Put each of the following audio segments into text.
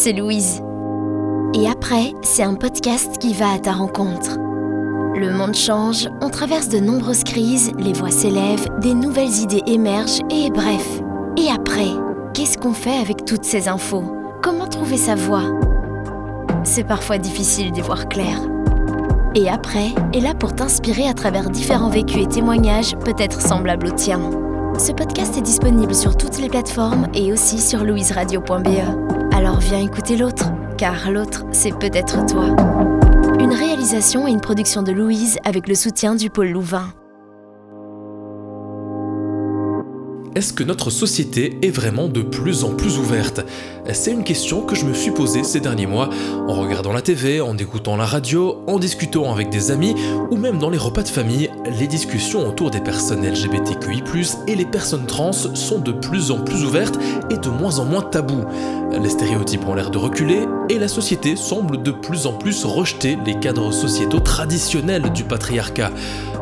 c'est Louise. Et après, c'est un podcast qui va à ta rencontre. Le monde change, on traverse de nombreuses crises, les voix s'élèvent, des nouvelles idées émergent et bref. Et après, qu'est-ce qu'on fait avec toutes ces infos? Comment trouver sa voie C'est parfois difficile d'y voir clair. Et après est là pour t'inspirer à travers différents vécus et témoignages peut-être semblables aux tiens. Ce podcast est disponible sur toutes les plateformes et aussi sur louiseradio.be. Alors viens écouter l'autre, car l'autre, c'est peut-être toi. Une réalisation et une production de Louise avec le soutien du pôle Louvain. Est-ce que notre société est vraiment de plus en plus ouverte? C'est une question que je me suis posée ces derniers mois en regardant la TV, en écoutant la radio, en discutant avec des amis ou même dans les repas de famille. Les discussions autour des personnes LGBTQI+ et les personnes trans sont de plus en plus ouvertes et de moins en moins tabous. Les stéréotypes ont l'air de reculer et la société semble de plus en plus rejeter les cadres sociétaux traditionnels du patriarcat.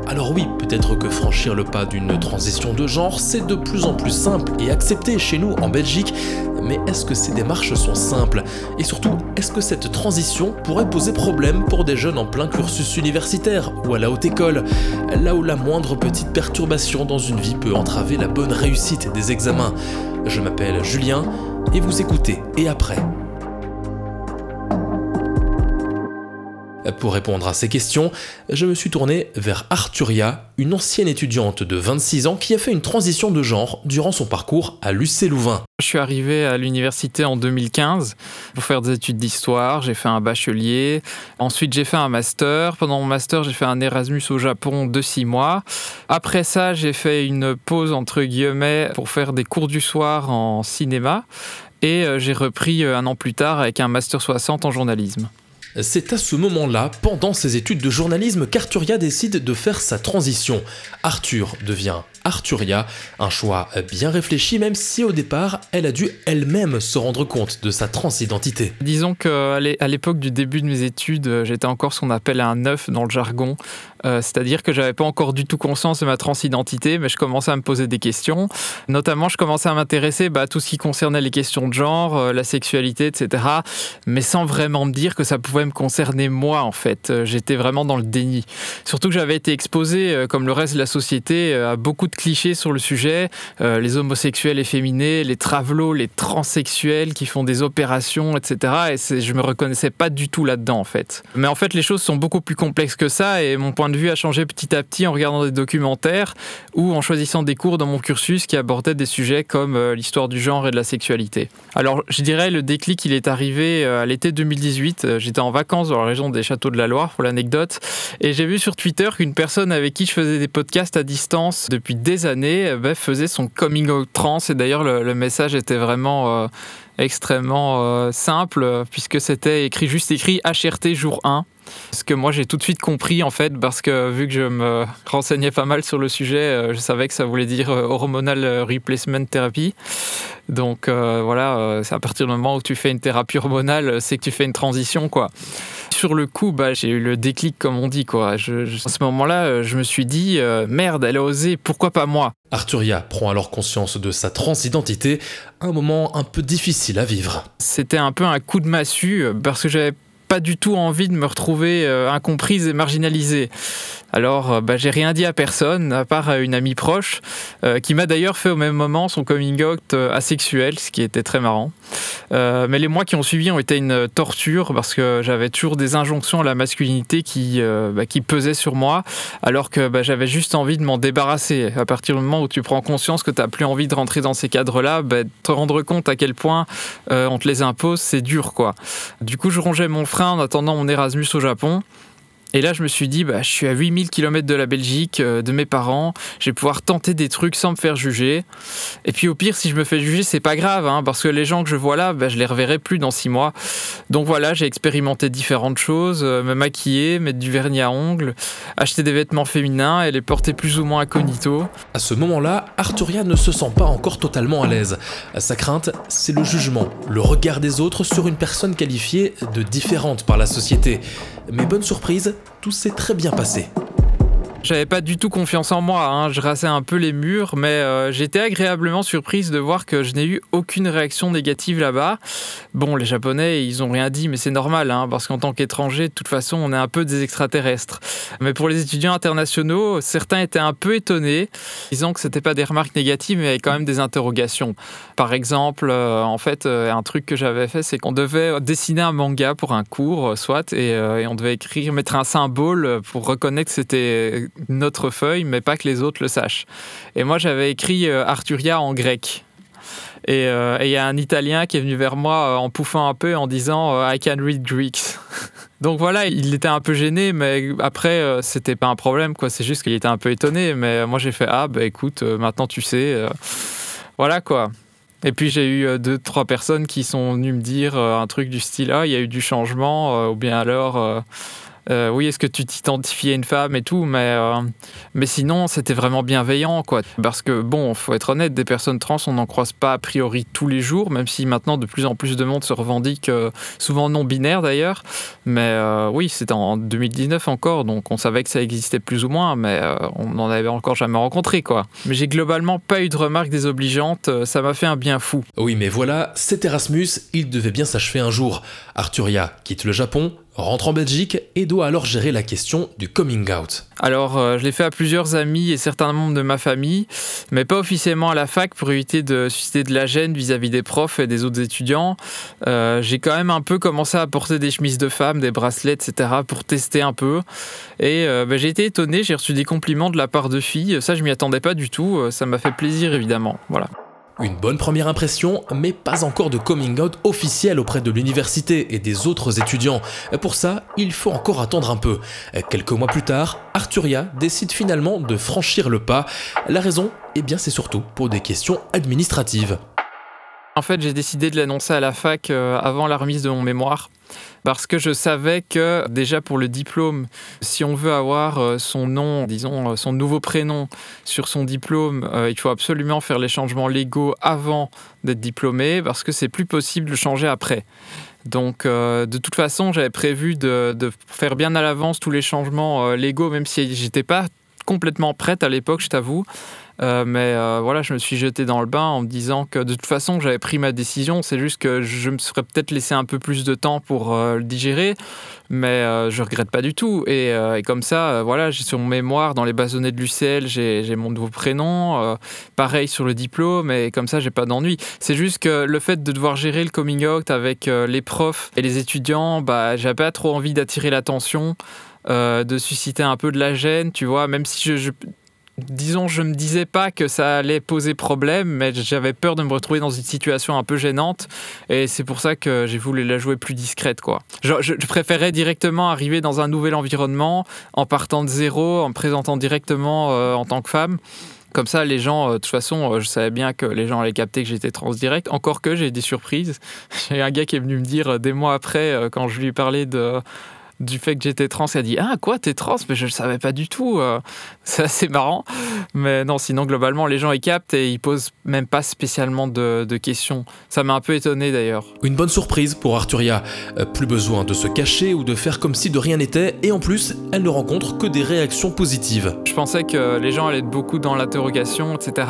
Alors oui, peut-être que franchir le pas d'une transition de genre, c'est de plus en plus simple et accepté chez nous en Belgique, mais est-ce que ces démarches sont simples? Et surtout, est-ce que cette transition pourrait poser problème pour des jeunes en plein cursus universitaire ou à la haute école, là où la moindre petite perturbation dans une vie peut entraver la bonne réussite des examens. Je m'appelle Julien et vous écoutez Et après Pour répondre à ces questions, je me suis tourné vers Arturia, une ancienne étudiante de 26 ans qui a fait une transition de genre durant son parcours à l'UC Louvain. Je suis arrivé à l'université en 2015 pour faire des études d'histoire, j'ai fait un bachelier, ensuite j'ai fait un master. Pendant mon master, j'ai fait un Erasmus au Japon de 6 mois. Après ça, j'ai fait une pause entre guillemets pour faire des cours du soir en cinéma et euh, j'ai repris euh, un an plus tard avec un master 60 en journalisme. C'est à ce moment-là, pendant ses études de journalisme, qu'Arturia décide de faire sa transition. Arthur devient Arturia, un choix bien réfléchi même si au départ elle a dû elle-même se rendre compte de sa transidentité. Disons qu'à l'époque du début de mes études, j'étais encore ce qu'on appelle un neuf dans le jargon, euh, c'est-à-dire que j'avais pas encore du tout conscience de ma transidentité, mais je commençais à me poser des questions. Notamment, je commençais à m'intéresser bah, à tout ce qui concernait les questions de genre, euh, la sexualité, etc. Mais sans vraiment me dire que ça pouvait me concerner moi, en fait. Euh, j'étais vraiment dans le déni. Surtout que j'avais été exposé, comme le reste de la société, à beaucoup de clichés sur le sujet. les homosexuels efféminés, les travelots, les transsexuels qui font des opérations, etc. Et je me reconnaissais pas du tout là-dedans, en fait. Mais en fait, les choses sont beaucoup plus complexes que ça, et mon point de vue a changé petit à petit en regardant des documentaires ou en choisissant des cours dans mon cursus qui abordaient des sujets comme euh, l'histoire du genre et de la sexualité. Alors, je dirais le déclic, il est arrivé euh, à l'été 2018. Euh, j'étais en vacances dans la région des Châteaux de la Loire, pour l'anecdote, et j'ai vu sur Twitter qu'une personne avec qui je faisais des podcasts à distance depuis des années bah, faisait son coming out trans. Et d'ailleurs, le, message était vraiment extrêmement simple, puisque c'était écrit juste écrit HRT jour 1. Ce que moi j'ai tout de suite compris en fait, parce que vu que je me renseignais pas mal sur le sujet, euh, je savais que ça voulait dire euh, hormonal replacement therapy. Donc euh, voilà, c'est à partir du moment où tu fais une thérapie hormonale, c'est que tu fais une transition quoi. Sur le coup, bah, j'ai eu le déclic comme on dit quoi. Je, à ce moment-là, je me suis dit merde, elle a osé, pourquoi pas moi? Arturia prend alors conscience de sa transidentité, un moment un peu difficile à vivre. C'était un peu un coup de massue parce que j'avais pas du tout envie de me retrouver euh, incomprise et marginalisée. Alors, euh, bah, j'ai rien dit à personne, à part à une amie proche, euh, qui m'a d'ailleurs fait au même moment son coming out asexuel, ce qui était très marrant. mais les mois qui ont suivi ont été une torture parce que j'avais toujours des injonctions à la masculinité qui, bah, qui pesaient sur moi, alors que bah, j'avais juste envie de m'en débarrasser. À partir du moment où tu prends conscience que tu n'as plus envie de rentrer dans ces cadres-là, te rendre compte à quel point on te les impose, c'est dur, quoi. Du coup, je rongeais mon en attendant mon Erasmus au Japon. Et là, je me suis dit, bah, je suis à 8000 km de la Belgique, euh, de mes parents, je vais pouvoir tenter des trucs sans me faire juger. Et puis au pire, si je me fais juger, c'est pas grave, hein, parce que les gens que je vois là, bah, je les reverrai plus dans six mois. Donc voilà, j'ai expérimenté différentes choses, euh, me maquiller, mettre du vernis à ongles, acheter des vêtements féminins et les porter plus ou moins incognito. À ce moment-là, Arturia ne se sent pas encore totalement à l'aise. Sa crainte, c'est le jugement, le regard des autres sur une personne qualifiée de différente par la société. Mais bonne surprise, tout s'est très bien passé. J'avais pas du tout confiance en moi, hein. je rassais un peu les murs, mais euh, j'étais agréablement surprise de voir que je n'ai eu aucune réaction négative là-bas. Bon, les Japonais, ils ont rien dit, mais c'est normal, hein, parce qu'en tant qu'étranger, de toute façon, on est un peu des extraterrestres. Mais pour les étudiants internationaux, certains étaient un peu étonnés, disant que c'était pas des remarques négatives, mais quand même des interrogations. Par exemple, euh, en fait, euh, un truc que j'avais fait, c'est qu'on devait dessiner un manga pour un cours, soit, et, et on devait écrire, mettre un symbole pour reconnaître que c'était notre feuille, mais pas que les autres le sachent. Et moi, j'avais écrit euh, Arturia en grec. Euh, et il y a un Italien qui est venu vers moi euh, en pouffant un peu en disant I can read Greeks. Donc voilà, il était un peu gêné, mais après, c'était pas un problème, quoi. C'est juste qu'il était un peu étonné. Mais moi, j'ai fait Ah, bah écoute, maintenant tu sais. voilà, quoi. Et puis j'ai eu deux, trois personnes qui sont venues me dire un truc du style Ah, il y a eu du changement, ou bien alors euh, oui, est-ce que tu t'identifiais une femme et tout, mais, euh, mais sinon, c'était vraiment bienveillant, quoi. Parce que, bon, faut être honnête, des personnes trans, on n'en croise pas a priori tous les jours, même si maintenant de plus en plus de monde se revendique, euh, souvent non-binaire d'ailleurs. Mais oui, c'était en 2019 encore, donc on savait que ça existait plus ou moins, mais on n'en avait encore jamais rencontré, quoi. Mais j'ai globalement pas eu de remarques désobligeantes, ça m'a fait un bien fou. Oui, mais voilà, c'est Erasmus, il devait bien s'achever un jour. Arturia quitte le Japon, rentre en Belgique et doit alors gérer la question du coming out. Alors, euh, je l'ai fait à plusieurs amis et certains membres de ma famille, mais pas officiellement à la fac pour éviter de susciter de la gêne vis-à-vis des profs et des autres étudiants. Euh, j'ai quand même un peu commencé à porter des chemises de femmes, des bracelets, etc. pour tester un peu. Et euh, ben, j'ai été étonné, j'ai reçu des compliments de la part de filles. Ça, je m'y attendais pas du tout. Ça m'a fait plaisir, évidemment. Voilà. Une bonne première impression, mais pas encore de coming out officiel auprès de l'université et des autres étudiants. Pour ça, il faut encore attendre un peu. Quelques mois plus tard, Arturia décide finalement de franchir le pas. La raison, eh bien c'est surtout pour des questions administratives. En fait, j'ai décidé de l'annoncer à la fac euh, avant la remise de mon mémoire parce que je savais que déjà pour le diplôme, si on veut avoir euh, son nom, disons euh, son nouveau prénom sur son diplôme, il faut absolument faire les changements légaux avant d'être diplômé parce que c'est plus possible de changer après. Donc, de toute façon, j'avais prévu de, de, faire bien à l'avance tous les changements légaux, même si j'étais pas complètement prête à l'époque, je t'avoue. Euh, mais euh, voilà, je me suis jeté dans le bain en me disant que de toute façon, j'avais pris ma décision. C'est juste que je me serais peut-être laissé un peu plus de temps pour euh, le digérer, mais je regrette pas du tout. Et, comme ça, voilà, j'ai sur mon mémoire, dans les basonnets de l'UCL, j'ai mon nouveau prénom. pareil sur le diplôme, et comme ça, j'ai pas d'ennui. C'est juste que le fait de devoir gérer le coming out avec les profs et les étudiants, bah, j'avais pas trop envie d'attirer l'attention. de susciter un peu de la gêne, tu vois, même si je, disons, je me disais pas que ça allait poser problème, mais j'avais peur de me retrouver dans une situation un peu gênante, et c'est pour ça que j'ai voulu la jouer plus discrète, quoi. Je, préférais directement arriver dans un nouvel environnement, en partant de zéro, en me présentant directement euh, en tant que femme. Comme ça, les gens, euh, de toute façon, euh, je savais bien que les gens allaient capter que j'étais trans direct. Encore que j'ai des surprises. J'ai un gars qui est venu me dire des mois après, quand je lui parlais du fait que j'étais trans. Elle a dit Ah, quoi, t'es trans? Mais je le savais pas du tout. Euh. c'est assez marrant. Mais non, sinon, globalement, les gens ils captent et ils posent même pas spécialement de, questions. Ça m'a un peu étonné d'ailleurs. Une bonne surprise pour Arturia. Euh, plus besoin de se cacher ou de faire comme si de rien n'était. Et en plus, elle ne rencontre que des réactions positives. Je pensais que les gens allaient être beaucoup dans l'interrogation, etc.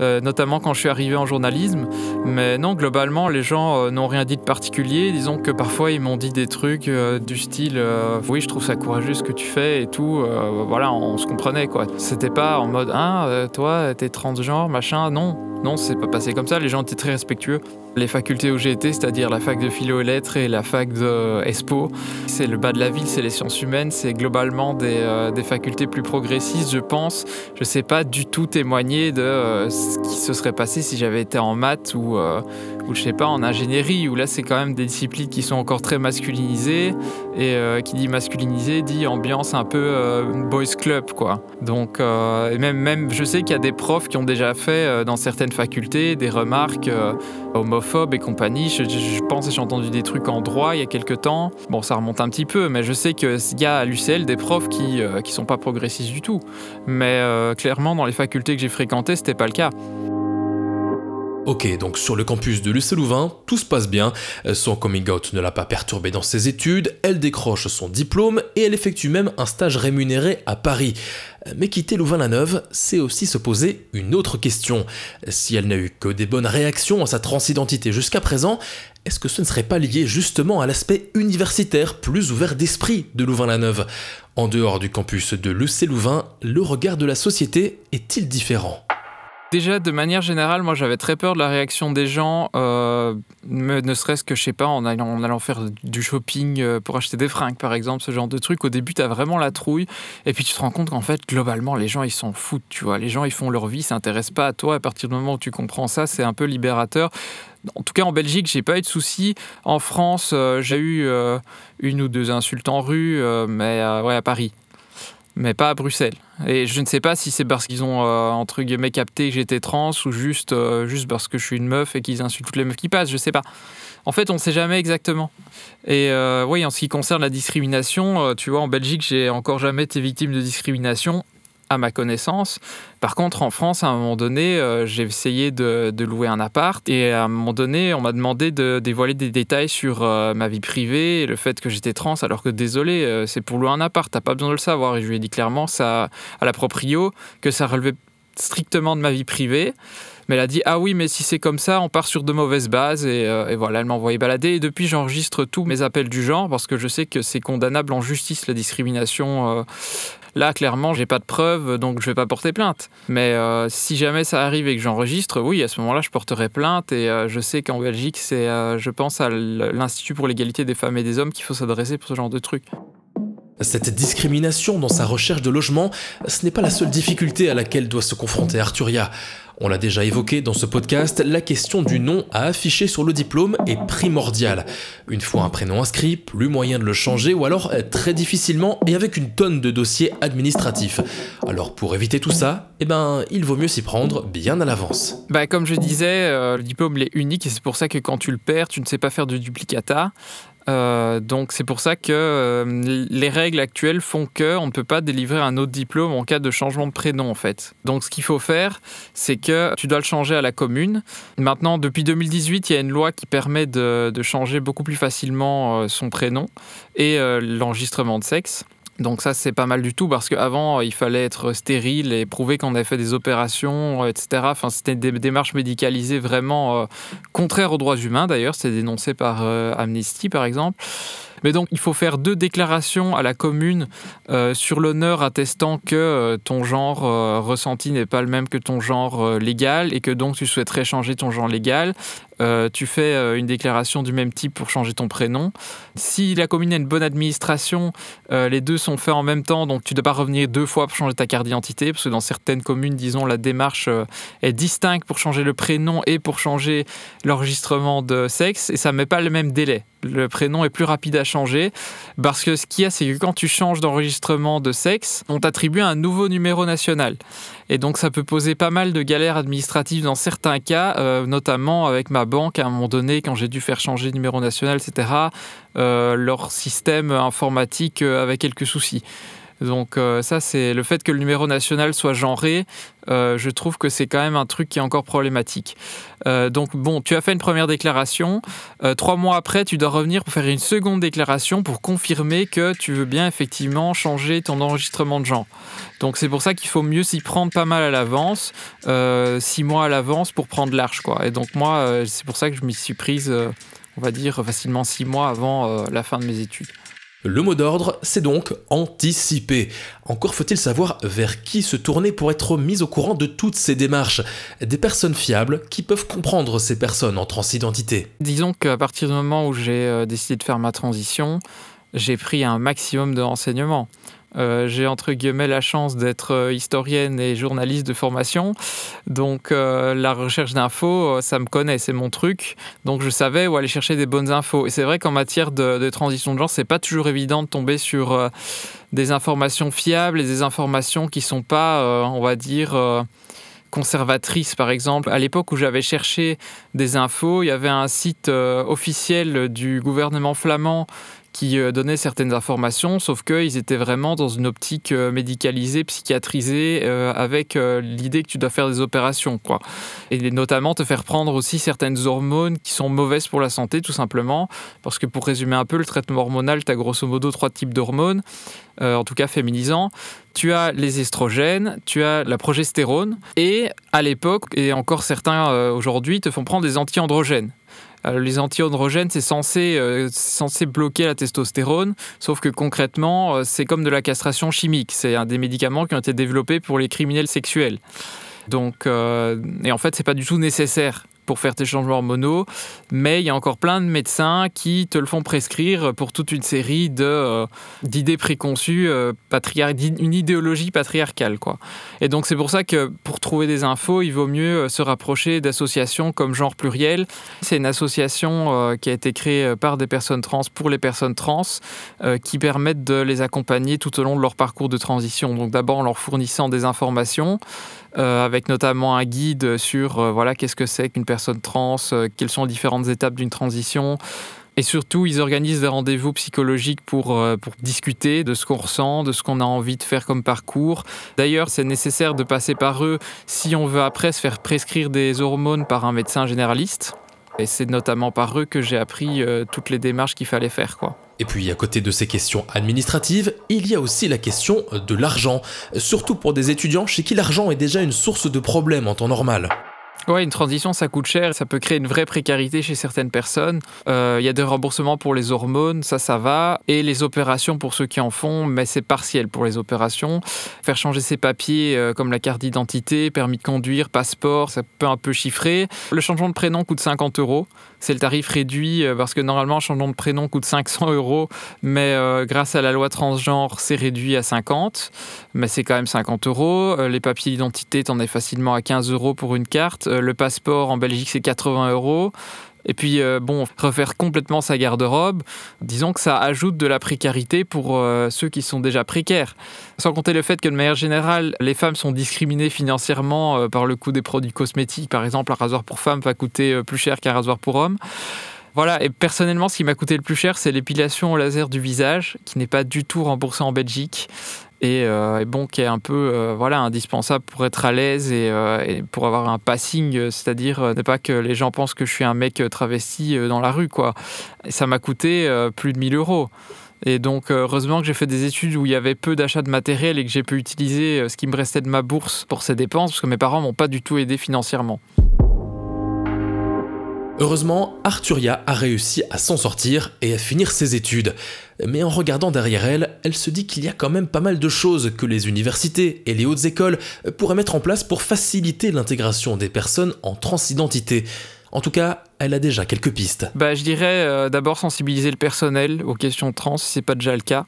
Euh, notamment quand je suis arrivé en journalisme. Mais non, globalement, les gens n'ont rien dit de particulier. Disons que parfois, ils m'ont dit des trucs du style euh, oui je trouve ça courageux ce que tu fais et tout euh, voilà on se comprenait quoi c'était pas en mode ah euh, toi t'es transgenre machin non non, c'est pas passé comme ça. Les gens étaient très respectueux. Les facultés où j'ai été, c'est-à-dire la fac de philo et lettres et la fac de Espo, c'est le bas de la ville, c'est les sciences humaines, c'est globalement des, des, facultés plus progressistes, je pense. Je sais pas du tout témoigner de ce qui se serait passé si j'avais été en maths ou, ou je sais pas, en ingénierie, où là c'est quand même des disciplines qui sont encore très masculinisées, et euh, qui dit masculinisé dit ambiance un peu euh, boys club, quoi. Donc, euh, même, même, je sais qu'il y a des profs qui ont déjà fait dans certaines facultés des remarques homophobes et compagnie. Je, pense, j'ai entendu des trucs en droit il y a quelques temps. Bon, ça remonte un petit peu, mais je sais qu'il y a à l'UCL des profs qui, qui sont pas progressistes du tout. Mais clairement, dans les facultés que j'ai fréquentées, c'était pas le cas. Ok, donc sur le campus de l'UC Louvain, tout se passe bien, son coming out ne l'a pas perturbé dans ses études, elle décroche son diplôme et elle effectue même un stage rémunéré à Paris. Mais quitter Louvain-la-Neuve, c'est aussi se poser une autre question. Si elle n'a eu que des bonnes réactions à sa transidentité jusqu'à présent, est-ce que ce ne serait pas lié justement à l'aspect universitaire plus ouvert d'esprit de Louvain-la-Neuve? En dehors du campus de l'UC Louvain, le regard de la société est-il différent? Déjà, de manière générale, moi j'avais très peur de la réaction des gens, euh, ne serait-ce que, je sais pas, en allant, en faire du shopping euh, pour acheter des fringues, par exemple, ce genre de truc. Au début, tu as vraiment la trouille, et puis tu te rends compte qu'en fait, globalement, les gens, ils s'en foutent, tu vois. Les gens, ils font leur vie, s'intéressent pas à toi. À partir du moment où tu comprends ça, c'est un peu libérateur. En tout cas, en Belgique, j'ai pas eu de soucis. En France, euh, j'ai eu une ou deux insultes en rue, mais ouais, à Paris mais pas à Bruxelles. Et je ne sais pas si c'est parce qu'ils ont, euh, entre guillemets, capté que j'étais trans ou juste, euh, juste parce que je suis une meuf et qu'ils insultent toutes les meufs qui passent, je sais pas. En fait, on ne sait jamais exactement. Et euh, oui, en ce qui concerne la discrimination, tu vois, en Belgique, j'ai encore jamais été victime de discrimination à ma connaissance. Par contre, en France, à un moment donné, euh, j'ai essayé de, louer un appart et à un moment donné, on m'a demandé de dévoiler des détails sur euh, ma vie privée et le fait que j'étais trans, alors que désolé, euh, c'est pour louer un appart, t'as pas besoin de le savoir. Et je lui ai dit clairement ça, à la proprio que ça relevait strictement de ma vie privée. Mais elle a dit Ah oui, mais si c'est comme ça, on part sur de mauvaises bases. Et, et voilà, elle m'a envoyé balader. Et depuis, j'enregistre tous mes appels du genre parce que je sais que c'est condamnable en justice la discrimination Là, clairement, j'ai pas de preuves, donc je vais pas porter plainte. Mais euh, si jamais ça arrive et que j'enregistre, oui, à ce moment-là, je porterai plainte. Et euh, je sais qu'en Belgique, c'est, euh, je pense, à l'Institut pour l'égalité des femmes et des hommes qu'il faut s'adresser pour ce genre de trucs. Cette discrimination dans sa recherche de logement, ce n'est pas la seule difficulté à laquelle doit se confronter Arturia. On l'a déjà évoqué dans ce podcast, la question du nom à afficher sur le diplôme est primordiale. Une fois un prénom inscrit, plus moyen de le changer ou alors très difficilement et avec une tonne de dossiers administratifs. Alors pour éviter tout ça, eh ben, il vaut mieux s'y prendre bien à l'avance. Bah, comme je disais, euh, le diplôme est unique et c'est pour ça que quand tu le perds, tu ne sais pas faire de duplicata. Euh, donc c'est pour ça que euh, les règles actuelles font que on ne peut pas délivrer un autre diplôme en cas de changement de prénom en fait. Donc ce qu'il faut faire, c'est que tu dois le changer à la commune. Maintenant, depuis 2018, il y a une loi qui permet de, de changer beaucoup plus facilement euh, son prénom et l'enregistrement de sexe. Donc ça, c'est pas mal du tout parce qu'avant, il fallait être stérile et prouver qu'on avait fait des opérations, etc. Enfin, c'était des démarches médicalisées vraiment euh, contraires aux droits humains, d'ailleurs. C'est dénoncé par euh, Amnesty, par exemple. Mais donc, il faut faire deux déclarations à la commune euh, sur l'honneur attestant que ton genre ressenti n'est pas le même que ton genre légal et que donc tu souhaiterais changer ton genre légal. Euh, tu fais euh, une déclaration du même type pour changer ton prénom. Si la commune a une bonne administration, euh, les deux sont faits en même temps, donc tu ne dois pas revenir deux fois pour changer ta carte d'identité, parce que dans certaines communes, disons, la démarche est distincte pour changer le prénom et pour changer l'enregistrement de sexe, et ça ne met pas le même délai. Le prénom est plus rapide à changer, parce que ce qu'il y a, c'est que quand tu changes d'enregistrement de sexe, on t'attribue un nouveau numéro national. Et donc ça peut poser pas mal de galères administratives dans certains cas, notamment avec ma banque à un moment donné, quand j'ai dû faire changer de numéro national, etc., euh, leur système informatique euh, avait quelques soucis. Donc euh, ça, c'est le fait que le numéro national soit genré, je trouve que c'est quand même un truc qui est encore problématique. donc bon, tu as fait une première déclaration, trois mois après, tu dois revenir pour faire une seconde déclaration pour confirmer que tu veux bien effectivement changer ton enregistrement de genre. Donc c'est pour ça qu'il faut mieux s'y prendre pas mal à l'avance, six mois à l'avance pour prendre large. Quoi. Et donc moi, c'est pour ça que je m'y suis prise, on va dire, facilement six mois avant la fin de mes études. Le mot d'ordre, c'est donc anticiper. Encore faut-il savoir vers qui se tourner pour être mis au courant de toutes ces démarches. Des personnes fiables qui peuvent comprendre ces personnes en transidentité. Disons qu'à partir du moment où j'ai euh, décidé de faire ma transition, j'ai pris un maximum de renseignements. Euh, j'ai entre guillemets la chance d'être euh, historienne et journaliste de formation. Donc euh, la recherche d'infos, ça me connaît, c'est mon truc. Donc je savais où aller chercher des bonnes infos. Et c'est vrai qu'en matière de, transition de genre, c'est pas toujours évident de tomber sur des informations fiables et des informations qui sont pas, on va dire, conservatrices, par exemple. À l'époque où j'avais cherché des infos, il y avait un site officiel du gouvernement flamand qui donnaient certaines informations, sauf qu'ils étaient vraiment dans une optique médicalisée, psychiatrisée, avec l'idée que tu dois faire des opérations. Quoi. Et notamment te faire prendre aussi certaines hormones qui sont mauvaises pour la santé, tout simplement. Parce que pour résumer un peu, le traitement hormonal, tu as grosso modo trois types d'hormones, en tout cas féminisants tu as les estrogènes, tu as la progestérone, et à l'époque, et encore certains euh, aujourd'hui, te font prendre des anti-androgènes. Les anti-androgènes, c'est censé, euh, censé bloquer la testostérone, sauf que concrètement, euh, c'est comme de la castration chimique. C'est un des médicaments qui ont été développés pour les criminels sexuels. Donc, et en fait, c'est pas du tout nécessaire pour faire tes changements hormonaux, mais il y a encore plein de médecins qui te le font prescrire pour toute une série de, euh, d'idées préconçues, euh, une idéologie patriarcale. Quoi. Et donc c'est pour ça que pour trouver des infos, il vaut mieux euh, se rapprocher d'associations comme Genre Pluriel. C'est une association qui a été créée par des personnes trans pour les personnes trans, qui permettent de les accompagner tout au long de leur parcours de transition. Donc d'abord en leur fournissant des informations, euh, avec notamment un guide sur euh, voilà qu'est-ce que c'est qu'une personne trans, euh, quelles sont les différentes étapes d'une transition. Et surtout, ils organisent des rendez-vous psychologiques pour, pour discuter de ce qu'on ressent, de ce qu'on a envie de faire comme parcours. D'ailleurs, c'est nécessaire de passer par eux si on veut après se faire prescrire des hormones par un médecin généraliste. Et c'est notamment par eux que j'ai appris toutes les démarches qu'il fallait faire. Quoi. Et puis à côté de ces questions administratives, il y a aussi la question de l'argent, surtout pour des étudiants chez qui l'argent est déjà une source de problème en temps normal. Ouais, une transition, ça coûte cher, ça peut créer une vraie précarité chez certaines personnes. Euh, il y a des remboursements pour les hormones, ça, ça va. Et les opérations pour ceux qui en font, mais c'est partiel pour les opérations. Faire changer ses papiers euh, comme la carte d'identité, permis de conduire, passeport, ça peut un peu chiffrer. Le changement de prénom coûte 50 euros. C'est le tarif réduit euh, parce que normalement, un changement de prénom coûte 500 euros, mais grâce à la loi transgenre, c'est réduit à 50. Mais c'est quand même 50 euros. les papiers d'identité, t'en es facilement à 15 euros pour une carte. Euh, le passeport en Belgique, c'est 80 euros. Et puis, euh, bon, refaire complètement sa garde-robe, disons que ça ajoute de la précarité pour euh, ceux qui sont déjà précaires. Sans compter le fait que, de manière générale, les femmes sont discriminées financièrement par le coût des produits cosmétiques. Par exemple, un rasoir pour femme va coûter plus cher qu'un rasoir pour homme. Voilà, et personnellement, ce qui m'a coûté le plus cher, c'est l'épilation au laser du visage, qui n'est pas du tout remboursée en Belgique. Euh, et, bon, qui est un peu euh, voilà, indispensable pour être à l'aise et, euh, pour avoir un passing, c'est-à-dire ne pas que les gens pensent que je suis un mec travesti dans la rue. Quoi. ça m'a coûté plus de 1000 euros. Et donc, heureusement que j'ai fait des études où il y avait peu d'achats de matériel et que j'ai pu utiliser ce qui me restait de ma bourse pour ces dépenses, parce que mes parents m'ont pas du tout aidé financièrement. Heureusement, Arturia a réussi à s'en sortir et à finir ses études. Mais en regardant derrière elle, elle se dit qu'il y a quand même pas mal de choses que les universités et les hautes écoles pourraient mettre en place pour faciliter l'intégration des personnes en transidentité. En tout cas, elle a déjà quelques pistes. Bah, je dirais euh, d'abord sensibiliser le personnel aux questions trans, si c'est pas déjà le cas.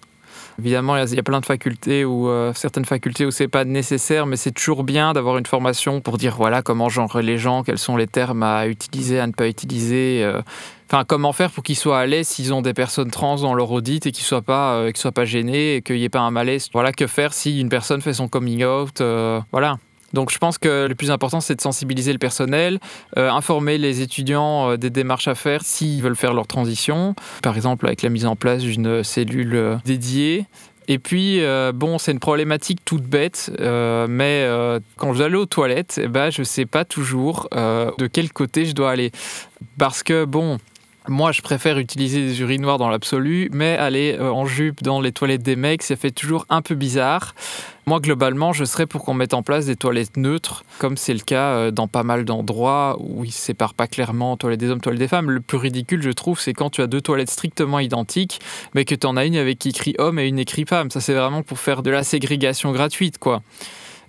Évidemment, il y, a plein de facultés ou euh, certaines facultés où c'est pas nécessaire, mais c'est toujours bien d'avoir une formation pour dire voilà comment genrer les gens, quels sont les termes à utiliser, à ne pas utiliser. Euh, enfin, comment faire pour qu'ils soient à l'aise s'ils ont des personnes trans dans leur audit et qu'ils soient pas, euh, soient pas gênés et qu'il n'y ait pas un malaise. Voilà, que faire si une personne fait son coming out. voilà. Donc je pense que le plus important, c'est de sensibiliser le personnel, euh, informer les étudiants euh, des démarches à faire s'ils veulent faire leur transition, par exemple avec la mise en place d'une cellule euh, dédiée. Et puis, bon, c'est une problématique toute bête, mais quand je dois aller aux toilettes, eh ben, je ne sais pas toujours de quel côté je dois aller. Parce que, bon, moi, je préfère utiliser des urinoirs dans l'absolu, mais aller euh, en jupe dans les toilettes des mecs, ça fait toujours un peu bizarre. Moi, globalement, je serais pour qu'on mette en place des toilettes neutres, comme c'est le cas euh, dans pas mal d'endroits où ils ne séparent pas clairement toilettes des hommes, toilettes des femmes. Le plus ridicule, je trouve, c'est quand tu as deux toilettes strictement identiques, mais que tu en as une avec qui écrit homme et une écrit femme. Ça, c'est vraiment pour faire de la ségrégation gratuite, quoi.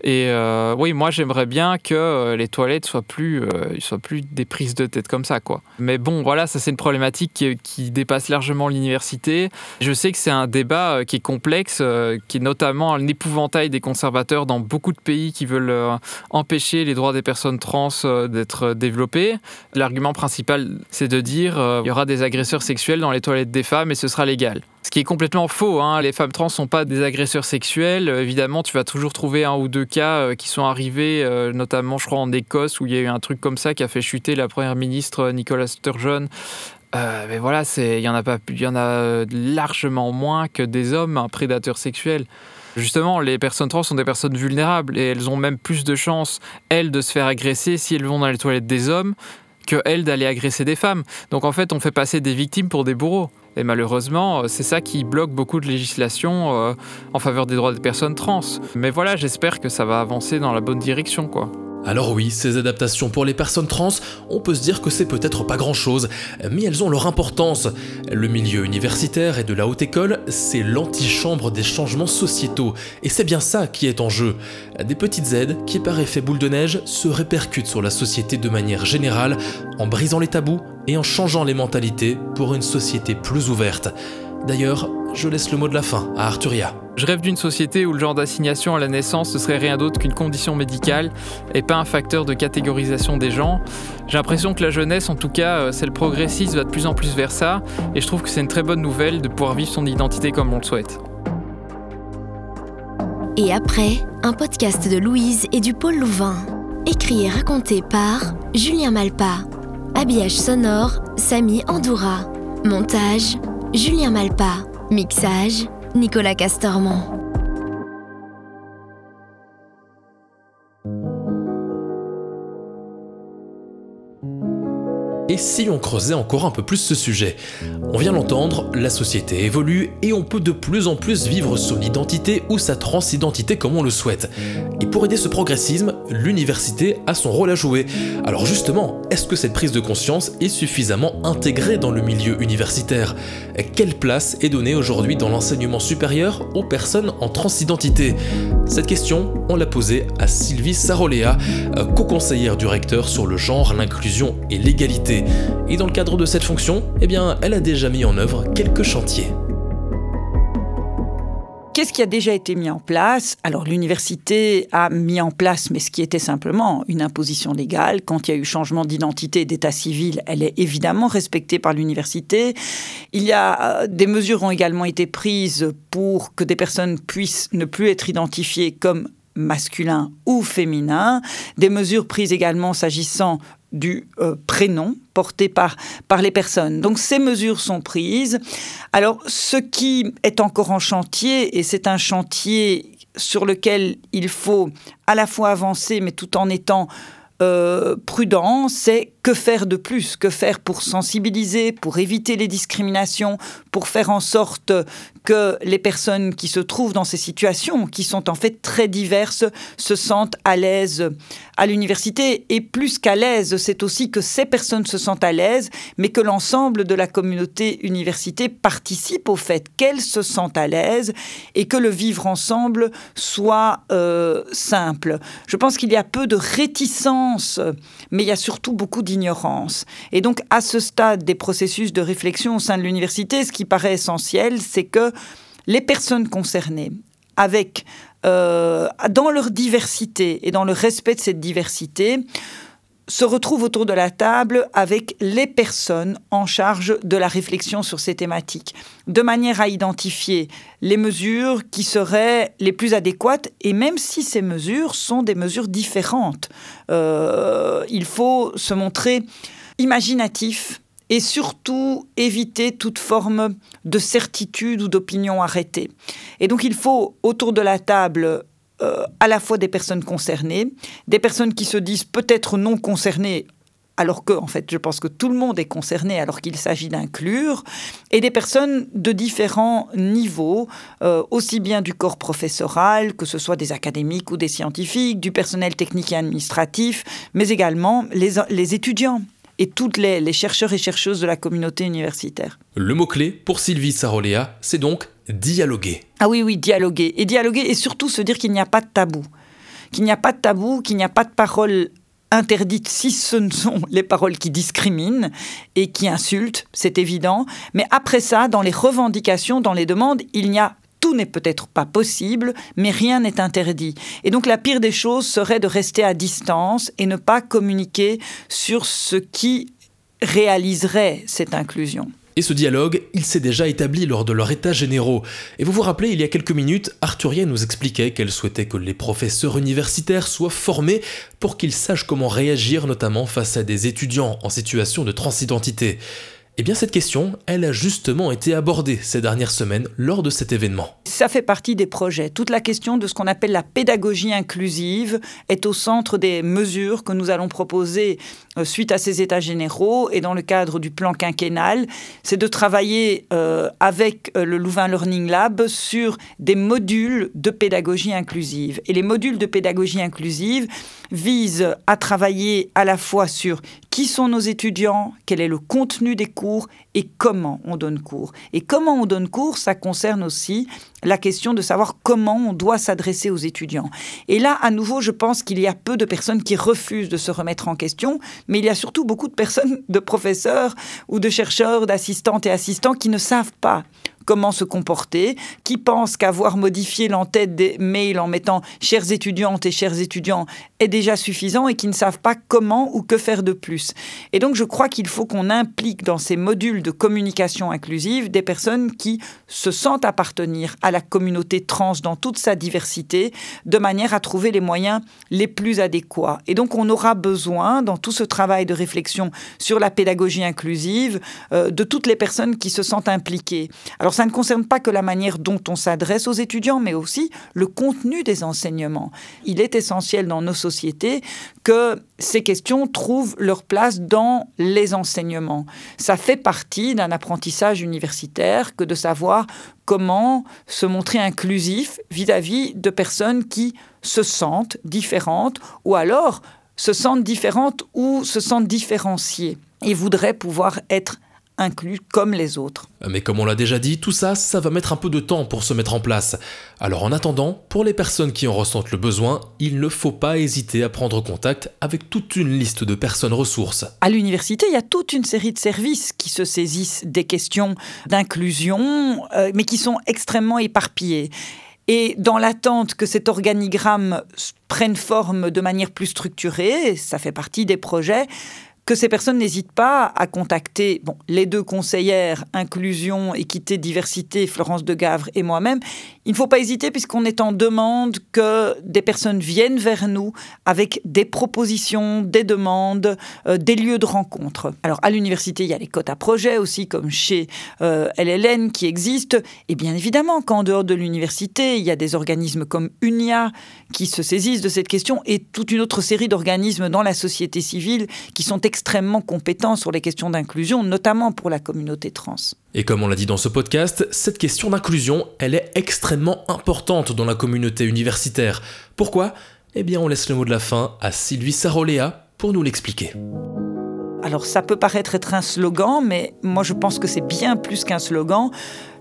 Et euh, oui, moi j'aimerais bien que euh, les toilettes soient plus, euh, soient plus des prises de tête comme ça, quoi. Mais bon, voilà, ça c'est une problématique qui, dépasse largement l'université. Je sais que c'est un débat qui est complexe, qui est notamment un épouvantail des conservateurs dans beaucoup de pays qui veulent empêcher les droits des personnes trans d'être développés. L'argument principal, c'est de dire il y aura des agresseurs sexuels dans les toilettes des femmes et ce sera légal. Ce qui est complètement faux. Hein. Les femmes trans ne sont pas des agresseurs sexuels. Euh, évidemment, tu vas toujours trouver un ou deux cas euh, qui sont arrivés, euh, notamment, je crois, en Écosse, où il y a eu un truc comme ça qui a fait chuter la première ministre Nicola Sturgeon mais voilà, il y en a pas, il y en a largement moins que des hommes un prédateur sexuel. Justement, les personnes trans sont des personnes vulnérables et elles ont même plus de chances, elles, de se faire agresser si elles vont dans les toilettes des hommes que elles d'aller agresser des femmes. Donc en fait, on fait passer des victimes pour des bourreaux. Et malheureusement, euh, c'est ça qui bloque beaucoup de législation euh, en faveur des droits des personnes trans. Mais voilà, j'espère que ça va avancer dans la bonne direction, quoi. Alors oui, ces adaptations pour les personnes trans, on peut se dire que c'est peut-être pas grand-chose, mais elles ont leur importance. Le milieu universitaire et de la haute école, c'est l'antichambre des changements sociétaux, et c'est bien ça qui est en jeu. Des petites aides qui, par effet boule de neige, se répercutent sur la société de manière générale, en brisant les tabous et en changeant les mentalités pour une société plus ouverte. D'ailleurs, je laisse le mot de la fin à Arturia. Je rêve d'une société où le genre d'assignation à la naissance ne serait rien d'autre qu'une condition médicale et pas un facteur de catégorisation des gens. J'ai l'impression que la jeunesse, en tout cas euh, celle progressiste, va de plus en plus vers ça et je trouve que c'est une très bonne nouvelle de pouvoir vivre son identité comme on le souhaite. Et après, un podcast de Louise et du Pôle Louvain. Écrit et raconté par Julien Malpa. Habillage sonore, Samy Andoura. Montage, Julien Malpa. Mixage, Nicolas Castormont. Si on creusait encore un peu plus ce sujet On vient l'entendre, la société évolue et on peut de plus en plus vivre son identité ou sa transidentité comme on le souhaite. Et pour aider ce progressisme, l'université a son rôle à jouer. Alors justement, est-ce que cette prise de conscience est suffisamment intégrée dans le milieu universitaire? Quelle place est donnée aujourd'hui dans l'enseignement supérieur aux personnes en transidentité? Cette question, on l'a posée à Sylvie Sarolea, co-conseillère du recteur sur le genre, l'inclusion et l'égalité. Et dans le cadre de cette fonction, eh bien, elle a déjà mis en œuvre quelques chantiers. Qu'est-ce qui a déjà été mis en place? Alors l'université a mis en place, mais ce qui était simplement une imposition légale. Quand il y a eu changement d'identité et d'état civil, elle est évidemment respectée par l'université. Il y a euh, des mesures ont également été prises pour que des personnes puissent ne plus être identifiées comme masculin ou féminin, des mesures prises également s'agissant du euh, prénom par les personnes. Donc ces mesures sont prises. Alors ce qui est encore en chantier, et c'est un chantier sur lequel il faut à la fois avancer, mais tout en étant euh, prudent, c'est que faire de plus? Que faire pour sensibiliser, pour éviter les discriminations, pour faire en sorte que les personnes qui se trouvent dans ces situations, qui sont en fait très diverses, se sentent à l'aise à l'université. Et plus qu'à l'aise, c'est aussi que ces personnes se sentent à l'aise, mais que l'ensemble de la communauté université participe au fait qu'elles se sentent à l'aise et que le vivre ensemble soit euh, simple. Je pense qu'il y a peu de réticence, mais il y a surtout beaucoup Et donc, à ce stade des processus de réflexion au sein de l'université, ce qui paraît essentiel, c'est que les personnes concernées, avec euh, dans leur diversité et dans le respect de cette diversité, se retrouvent autour de la table avec les personnes en charge de la réflexion sur ces thématiques, de manière à identifier les mesures qui seraient les plus adéquates, et même si ces mesures sont des mesures différentes, euh, il faut se montrer imaginatif et surtout éviter toute forme de certitude ou d'opinion arrêtée. Et donc il faut autour de la table euh, à la fois des personnes concernées, des personnes qui se disent peut-être non concernées alors que, en fait, je pense que tout le monde est concerné alors qu'il s'agit d'inclure, et des personnes de différents niveaux, euh, aussi bien du corps professoral, que ce soit des académiques ou des scientifiques, du personnel technique et administratif, mais également les étudiants et toutes les, chercheurs et chercheuses de la communauté universitaire. Le mot-clé pour Sylvie Sarolea, c'est donc dialoguer. Ah oui, oui, dialoguer. Et dialoguer et surtout se dire qu'il n'y a pas de tabou. Qu'il n'y a pas de tabou, qu'il n'y a pas de parole interdite si ce ne sont les paroles qui discriminent et qui insultent, c'est évident. Mais après ça, dans les revendications, dans les demandes, il n'y a tout n'est peut-être pas possible, mais rien n'est interdit. Et donc la pire des choses serait de rester à distance et ne pas communiquer sur ce qui réaliserait cette inclusion. Et ce dialogue, il s'est déjà établi lors de leurs états généraux. Et vous vous rappelez, il y a quelques minutes, Arthuria nous expliquait qu'elle souhaitait que les professeurs universitaires soient formés pour qu'ils sachent comment réagir notamment face à des étudiants en situation de transidentité. Eh bien cette question, elle a justement été abordée ces dernières semaines lors de cet événement. Ça fait partie des projets. Toute la question de ce qu'on appelle la pédagogie inclusive est au centre des mesures que nous allons proposer euh, suite à ces états généraux et dans le cadre du plan quinquennal. C'est de travailler euh, avec euh, le Louvain Learning Lab sur des modules de pédagogie inclusive. Et les modules de pédagogie inclusive visent à travailler à la fois sur qui sont nos étudiants, quel est le contenu des cours et comment on donne cours. Et comment on donne cours, ça concerne aussi la question de savoir comment on doit s'adresser aux étudiants. Et là, à nouveau, je pense qu'il y a peu de personnes qui refusent de se remettre en question, mais il y a surtout beaucoup de personnes, de professeurs ou de chercheurs, d'assistantes et assistants qui ne savent pas comment se comporter, qui pensent qu'avoir modifié l'entête des mails en mettant chères étudiantes et chers étudiants est déjà suffisant et qui ne savent pas comment ou que faire de plus. Et donc je crois qu'il faut qu'on implique dans ces modules de communication inclusive des personnes qui se sentent appartenir à la communauté trans dans toute sa diversité, de manière à trouver les moyens les plus adéquats. Et donc on aura besoin, dans tout ce travail de réflexion sur la pédagogie inclusive, euh, de toutes les personnes qui se sentent impliquées. Alors ça ne concerne pas que la manière dont on s'adresse aux étudiants, mais aussi le contenu des enseignements. Il est essentiel dans nos sociétés que ces questions trouvent leur place dans les enseignements. Ça fait partie d'un apprentissage universitaire que de savoir comment se montrer inclusif vis-à-vis de personnes qui se sentent différentes ou alors se sentent différentes ou se sentent différenciées et voudraient pouvoir être inclus comme les autres. Mais comme on l'a déjà dit, tout ça, ça va mettre un peu de temps pour se mettre en place. Alors en attendant, pour les personnes qui en ressentent le besoin, il ne faut pas hésiter à prendre contact avec toute une liste de personnes ressources. À l'université, il y a toute une série de services qui se saisissent des questions d'inclusion, euh, mais qui sont extrêmement éparpillés. Et dans l'attente que cet organigramme prenne forme de manière plus structurée, ça fait partie des projets, que ces personnes n'hésitent pas à contacter les deux conseillères, inclusion, équité, diversité, Florence de Gavre et moi-même. Il ne faut pas hésiter puisqu'on est en demande que des personnes viennent vers nous avec des propositions, des demandes, euh, des lieux de rencontre. Alors à l'université, il y a les quotas projets aussi, comme chez euh, LLN qui existent. Et bien évidemment qu'en dehors de l'université, il y a des organismes comme UNIA qui se saisissent de cette question et toute une autre série d'organismes dans la société civile qui sont extrêmement compétents sur les questions d'inclusion, notamment pour la communauté trans. Et comme on l'a dit dans ce podcast, cette question d'inclusion, elle est extrêmement importante dans la communauté universitaire. Pourquoi? Eh bien, on laisse le mot de la fin à Sylvie Saroléa pour nous l'expliquer. Alors ça peut paraître être un slogan, mais moi je pense que c'est bien plus qu'un slogan.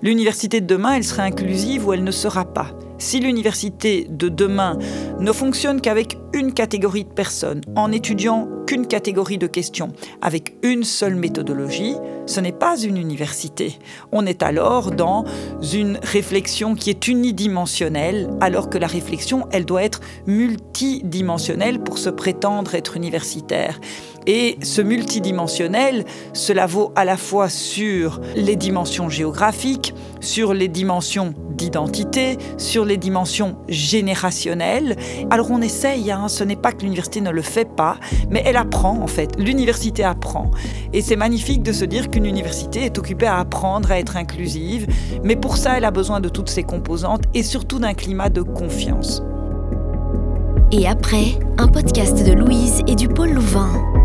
L'université de demain, elle sera inclusive ou elle ne sera pas. Si l'université de demain ne fonctionne qu'avec une catégorie de personnes, en étudiant qu'une catégorie de questions, avec une seule méthodologie, ce n'est pas une université. On est alors dans une réflexion qui est unidimensionnelle, alors que la réflexion, elle doit être multidimensionnelle pour se prétendre être universitaire. Et ce multidimensionnel, cela vaut à la fois sur les dimensions géographiques, sur les dimensions d'identité, sur les dimensions générationnelles. Alors on essaye, hein, ce n'est pas que l'université ne le fait pas, mais elle apprend en fait. L'université apprend. Et c'est magnifique de se dire qu'une université est occupée à apprendre, à être inclusive, mais pour ça elle a besoin de toutes ces composantes et surtout d'un climat de confiance. Et après, un podcast de Louise et du pôle Louvain.